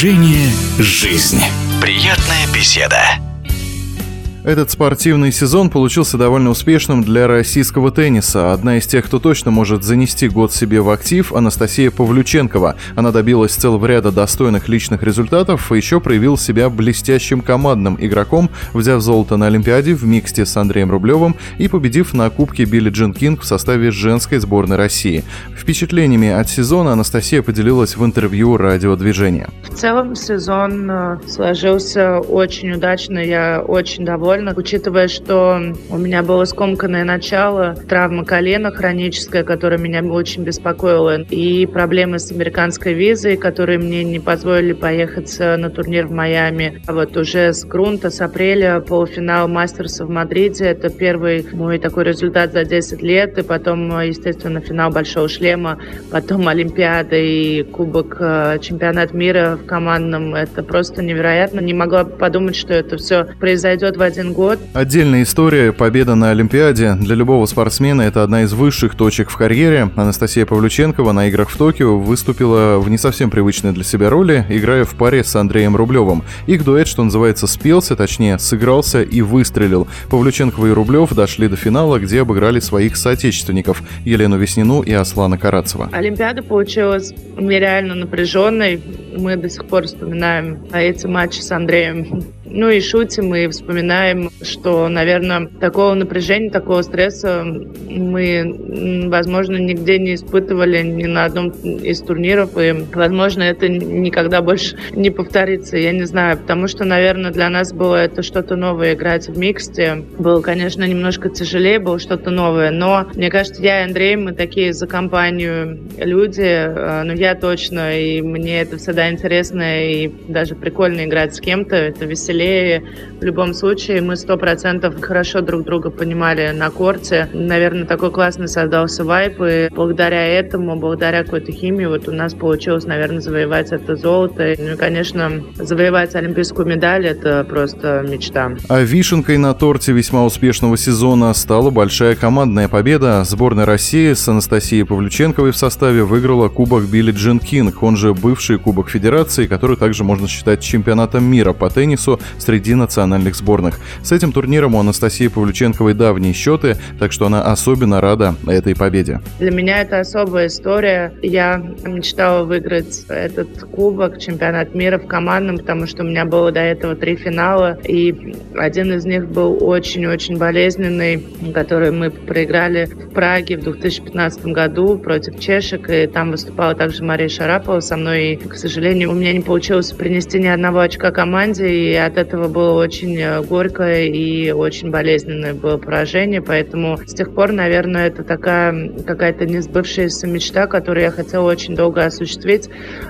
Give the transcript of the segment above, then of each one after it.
Движение «Жизнь». Приятная беседа. Этот спортивный сезон получился довольно успешным для российского тенниса. Одна из тех, кто точно может занести год себе в актив, Анастасия Павлюченкова. Она добилась целого ряда достойных личных результатов и еще проявил себя блестящим командным игроком, взяв золото на Олимпиаде в миксте с Андреем Рублевым и победив на Кубке Билли Джин Кинг в составе женской сборной России. Впечатлениями от сезона Анастасия поделилась в интервью радиодвижения. В целом сезон э, сложился очень удачно, я очень довольна довольна, учитывая, что у меня было скомканное начало, травма колена хроническая, которая меня очень беспокоила, и проблемы с американской визой, которые мне не позволили поехать на турнир в Майами. А вот уже с грунта, с апреля полуфинал Мастерса в Мадриде, это первый мой такой результат за 10 лет, и потом, естественно, финал Большого шлема, потом Олимпиада и Кубок э, Чемпионат мира в командном. Это просто невероятно. Не могла подумать, что это все произойдет в один один год. Отдельная история – победа на Олимпиаде. Для любого спортсмена это одна из высших точек в карьере. Анастасия Павлюченкова на играх в Токио выступила в не совсем привычной для себя роли, играя в паре с Андреем Рублевым. Их дуэт, что называется, спелся, точнее, сыгрался и выстрелил. Павлюченкова и Рублев дошли до финала, где обыграли своих соотечественников – Елену Веснину и Аслана Карацева. Олимпиада получилась нереально напряженной. Мы до сих пор вспоминаем эти матчи с Андреем ну и шутим, и вспоминаем, что, наверное, такого напряжения, такого стресса мы, возможно, нигде не испытывали ни на одном из турниров, и, возможно, это никогда больше не повторится, я не знаю, потому что, наверное, для нас было это что-то новое играть в миксте. Было, конечно, немножко тяжелее, было что-то новое, но, мне кажется, я и Андрей, мы такие за компанию люди, э, ну, я точно, и мне это всегда интересно, и даже прикольно играть с кем-то, это веселее веселее. В любом случае, мы сто процентов хорошо друг друга понимали на корте. Наверное, такой классный создался вайп, и благодаря этому, благодаря какой-то химии, вот у нас получилось, наверное, завоевать это золото. Ну и, конечно, завоевать олимпийскую медаль — это просто мечта. А вишенкой на торте весьма успешного сезона стала большая командная победа. Сборная России с Анастасией Павлюченковой в составе выиграла Кубок Билли Джин Кинг, он же бывший Кубок Федерации, который также можно считать чемпионатом мира по теннису среди национальных сборных. С этим турниром у Анастасии Павлюченковой давние счеты, так что она особенно рада этой победе. Для меня это особая история. Я мечтала выиграть этот кубок, чемпионат мира в командном, потому что у меня было до этого три финала, и один из них был очень-очень болезненный, который мы проиграли в Праге в 2015 году против чешек, и там выступала также Мария Шарапова со мной, и, к сожалению, у меня не получилось принести ни одного очка команде, и от этого было очень э, горькое и очень болезненное было поражение, поэтому с тех пор, наверное, это такая какая-то несбывшаяся мечта, которую я хотела очень долго осуществить.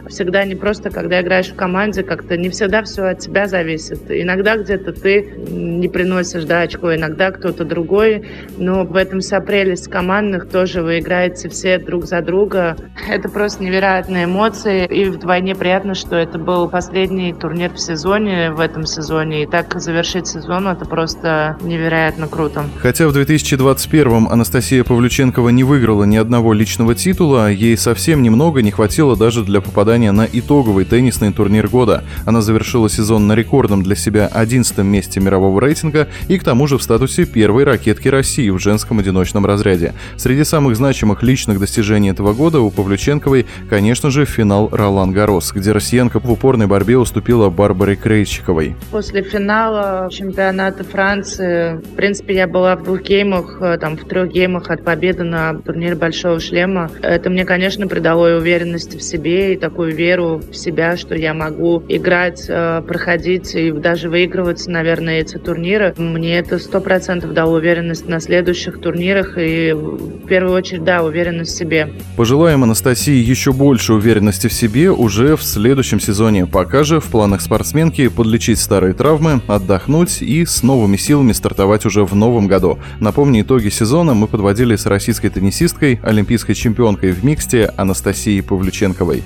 Всегда не просто, когда играешь в команде, как-то не всегда все от тебя зависит. Иногда где-то ты не приносишь да, очко, иногда кто-то другой, но в этом вся прелесть командных тоже вы играете все друг за друга. Это просто невероятные эмоции, и вдвойне приятно, что это был последний турнир в сезоне в этом сезоне. И так завершить сезон это просто невероятно круто. Хотя в 2021-м Анастасия Павлюченкова не выиграла ни одного личного титула, ей совсем немного не хватило даже для попадания на итоговый теннисный турнир года. Она завершила сезон на рекордном для себя 11 месте мирового рейтинга и к тому же в статусе первой ракетки России в женском одиночном разряде. Среди самых значимых личных достижений этого года у Павлюченковой, конечно же, финал Ролан Гарос, где россиянка в упорной борьбе уступила Барбаре Крейчиковой. После финала чемпионата Франции, в принципе, я была в двух геймах, э, там, в трех геймах от победы на турнире Большого Шлема. Это мне, конечно, придало и уверенности в себе, и такую веру в себя, что я могу играть, э, проходить и даже выигрывать, наверное, эти турниры. Мне это сто процентов дало уверенность на следующих турнирах и, в первую очередь, да, уверенность в себе. Пожелаем Анастасии еще больше уверенности в себе уже в следующем сезоне. Пока же в планах спортсменки подлечить старые травмы, отдохнуть и с новыми силами стартовать уже в новом году. Напомню, итоги сезона мы подводили с российской теннисисткой, олимпийской чемпионкой в миксте Анастасией Павлюченковой.